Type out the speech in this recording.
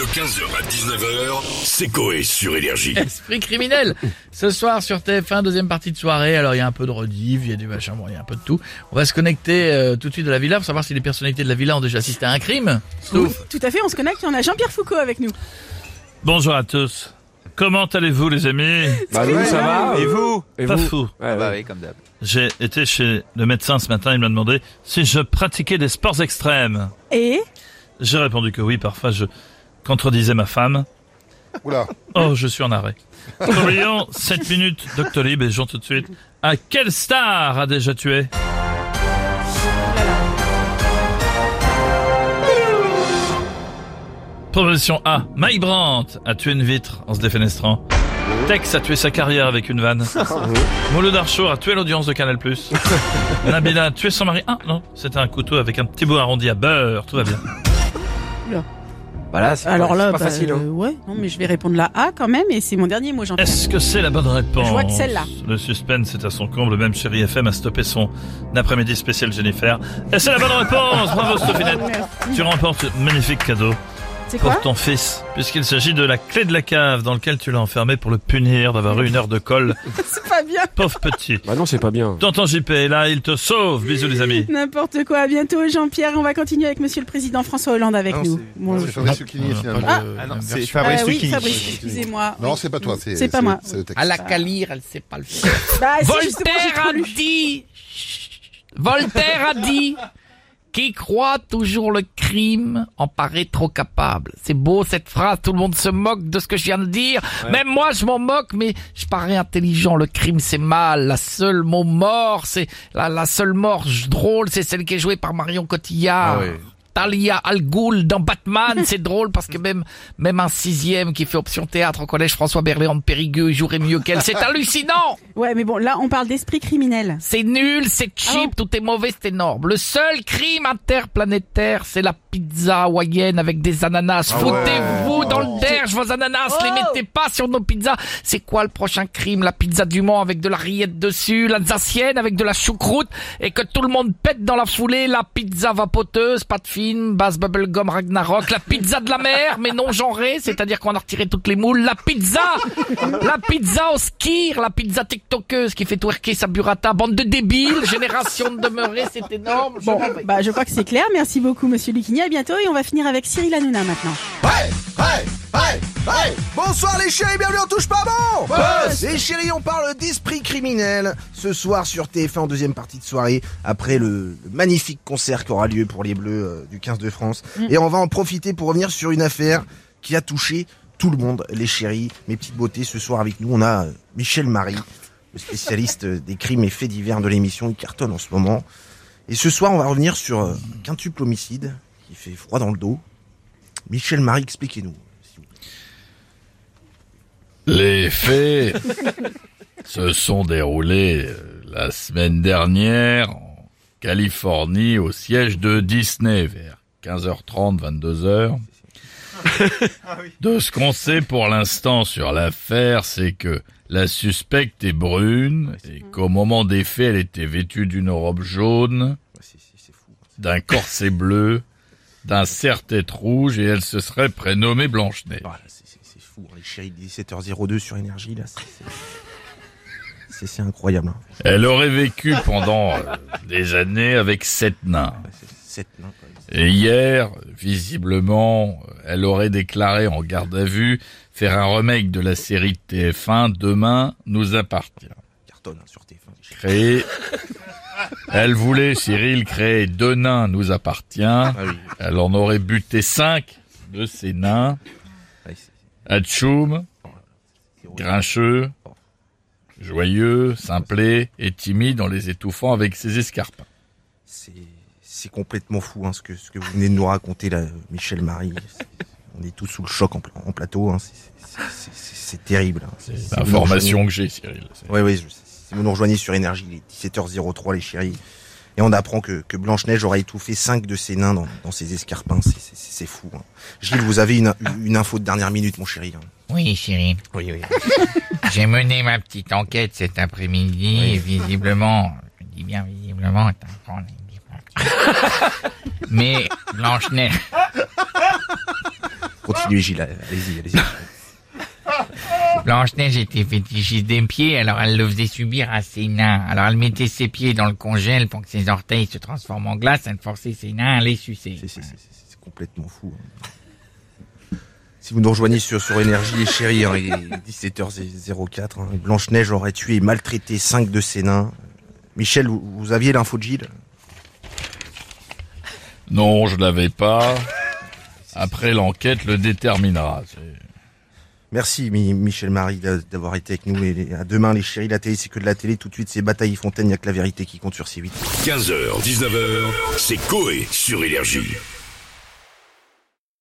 De 15h à 19h, c'est Coé sur Énergie. Esprit criminel. Ce soir sur TF1, deuxième partie de soirée. Alors il y a un peu de rediff, il y a du machin, bon, il y a un peu de tout. On va se connecter euh, tout de suite de la villa pour savoir si les personnalités de la villa ont déjà assisté à un crime. Tout à fait, on se connecte, on a Jean-Pierre Foucault avec nous. Bonjour à tous. Comment allez-vous les amis Bah nous ça va Et vous Et Pas vous fou. Ouais, Bah ouais. oui, comme d'hab. J'ai été chez le médecin ce matin, il m'a demandé si je pratiquais des sports extrêmes. Et? J'ai répondu que oui, parfois je contredisais ma femme. Oula. Oh, je suis en arrêt. Oublions 7 minutes Doctolib et jouons tout de suite. À quelle star a déjà tué Proposition A. Mike Brandt a tué une vitre en se défenestrant. Tex a tué sa carrière avec une vanne. Mouloud Archour a tué l'audience de Canal+. Nabila a tué son mari. Ah non, c'était un couteau avec un petit bout arrondi à beurre. Tout va bien. Voilà, c'est alors pas, là, c'est pas bah, facile. hein. euh, ouais, non mais je vais répondre la A quand même, et c'est mon dernier mot, Jean-Pierre. Est-ce que c'est la bonne réponse Je vois que celle-là. Le suspense est à son comble. Même Chéri FM a stoppé son après-midi spécial Jennifer. Et c'est la bonne réponse Bravo Sophinette Merci. Tu remportes un magnifique cadeau C'est quoi pour ton fils, puisqu'il s'agit de la clé de la cave dans lequel tu l'as enfermé pour le punir d'avoir eu une heure de colle. C'est pas bien. Pauvre petit. Bah non, c'est pas bien. Tonton JP est là, il te sauve. Bisous les amis. N'importe quoi. À bientôt, Jean-Pierre. On va continuer avec Monsieur le Président François Hollande avec Non, nous. c'est- Bon, c'est Fabrice Lucchini, finalement. Ah. Euh, Ah non, c'est Fabrice euh, oui, Lucchini. Fabrice, excusez-moi. Non, c'est pas toi, c'est C'est pas moi. C'est le texte. À la calire, elle sait pas le faire. Bah, si, justement, j'ai Voltaire trop a lu. dit, Voltaire a dit, qui croit toujours le crime en paraît trop capable. C'est beau cette phrase, tout le monde se moque de ce que je viens de dire. Même moi je m'en moque, mais je parais intelligent. Le crime c'est mal. La seule mot mort, c'est la, la seule mort drôle, c'est celle qui est jouée par Marion Cotillard. Talia Al Ghul dans Batman, c'est drôle parce que même même un sixième qui fait option théâtre au collège François Berléand de Périgueux jouerait mieux qu'elle. C'est hallucinant. Ouais, mais bon, là, on parle d'esprit criminel. C'est nul, c'est Ah cheap, tout est mauvais, c'est énorme. Le seul crime interplanétaire, c'est la pizza hawaïenne avec des ananas. Foutez-vous dans le derge, vos ananas, les mettez pas sur nos pizzas. C'est quoi le prochain crime La pizza du Mans avec de la rillette dessus, l'alsacienne avec de la choucroute, et que tout le monde pète dans la foulée, la pizza vapoteuse, pas de film, base bubblegum Ragnarok, la pizza de la mer, mais non genrée, c'est-à-dire qu'on a retiré toutes les moules, la pizza La pizza au skir, la pizza tiktokeuse qui fait twerker sa burrata, bande de débiles, génération de demeurés, c'est énorme. Bon, bah, je crois que c'est clair. Merci beaucoup, Monsieur Lucchini. À bientôt, et on va finir avec Cyril Hanouna maintenant. Hey, hey, hey, hey Bonsoir les chéris, bienvenue en touche pas bon Les chéris, on parle d'esprit criminel ce soir sur TF1 en deuxième partie de soirée après le, le magnifique concert qui aura lieu pour les Bleus euh, du 15 de France. Et on va en profiter pour revenir sur une affaire qui a touché tout le monde, les chéris, mes petites beautés. Ce soir avec nous, on a euh, Michel Marie, le spécialiste euh, des crimes et faits divers de l'émission. Il cartonne en ce moment. Et ce soir, on va revenir sur euh, quintuple homicide qui fait froid dans le dos. Michel Marie, expliquez-nous. Les faits se sont déroulés euh, la semaine dernière en Californie au siège de Disney vers 15h30, 22h. De ce qu'on sait pour l'instant sur l'affaire, c'est que la suspecte est brune et qu'au moment des faits, elle était vêtue d'une robe jaune, fou. d'un corset bleu, d'un serre-tête rouge et elle se serait prénommée Blanche-Neige. Voilà, c'est- c'est c'est fou. hein, Les chéris, 17h02 sur énergie, là. c'est- c'est- C'est c'est incroyable. Hein. Elle aurait vécu pendant euh, des années avec sept nains. C'est- Sept nains, quoi. Et hier, visiblement, elle aurait déclaré en garde à vue faire un remake de la série de TF1 Demain nous appartient. Cartonne hein, sur TF1. les chéris. Créé, elle voulait, Cyril, créer deux nains nous appartient. Ah. Elle en aurait buté cinq de ces nains. Ouais, c'est- Atchoum, c'est horrible. grincheux, joyeux, simplé et timide en les étouffant avec ses escarpins. C'est complètement fou hein, ce, que, ce que vous venez de nous raconter là, Michel Marie. On est tous sous le choc en, pla- en plateau. Hein. C'est- terrible. hein. C'est- L'information que j'ai, Cyril. Oui, oui, je- si vous nous rejoignez sur Énergie, il est 17h03, les chéris. Et on apprend que, que Blanche-Neige aura étouffé cinq de ses nains dans, dans ses escarpins. C'est- fou. Hein. Gilles, vous avez une, une info de dernière minute, mon chéri. hein. Oui, chérie. Oui, oui. J'ai mené ma petite enquête cet après-midi et visiblement, je dis bien visiblement, Mais Blanche-Neige, continuez Gilles, allez-y, allez-y. Blanche-Neige était fétichiste des pieds, alors elle le faisait subir à ses nains. Alors elle mettait ses pieds dans le congèle pour que ses orteils se transforment en glace, elle forçait ses nains à les sucer. C'est- c'est- c'est- c'est- C'est complètement fou. hein. Si vous nous rejoignez sur, sur Énergie, les chéris, hein, il est 17h04, hein, Blanche-Neige aurait tué et maltraité 5 de ses nains. Michel, vous, vous aviez l'info de Gilles? Non, je l'avais pas. Après, l'enquête le déterminera. C'est- Merci Mi- Michel Marie d'a- d'avoir été avec nous. Et à demain les chéris, la télé c'est que de la télé. Tout de suite c'est Bataille Fontaine, il n'y a que la vérité qui compte sur C8. 15h, 19h, c'est Coé sur Énergie.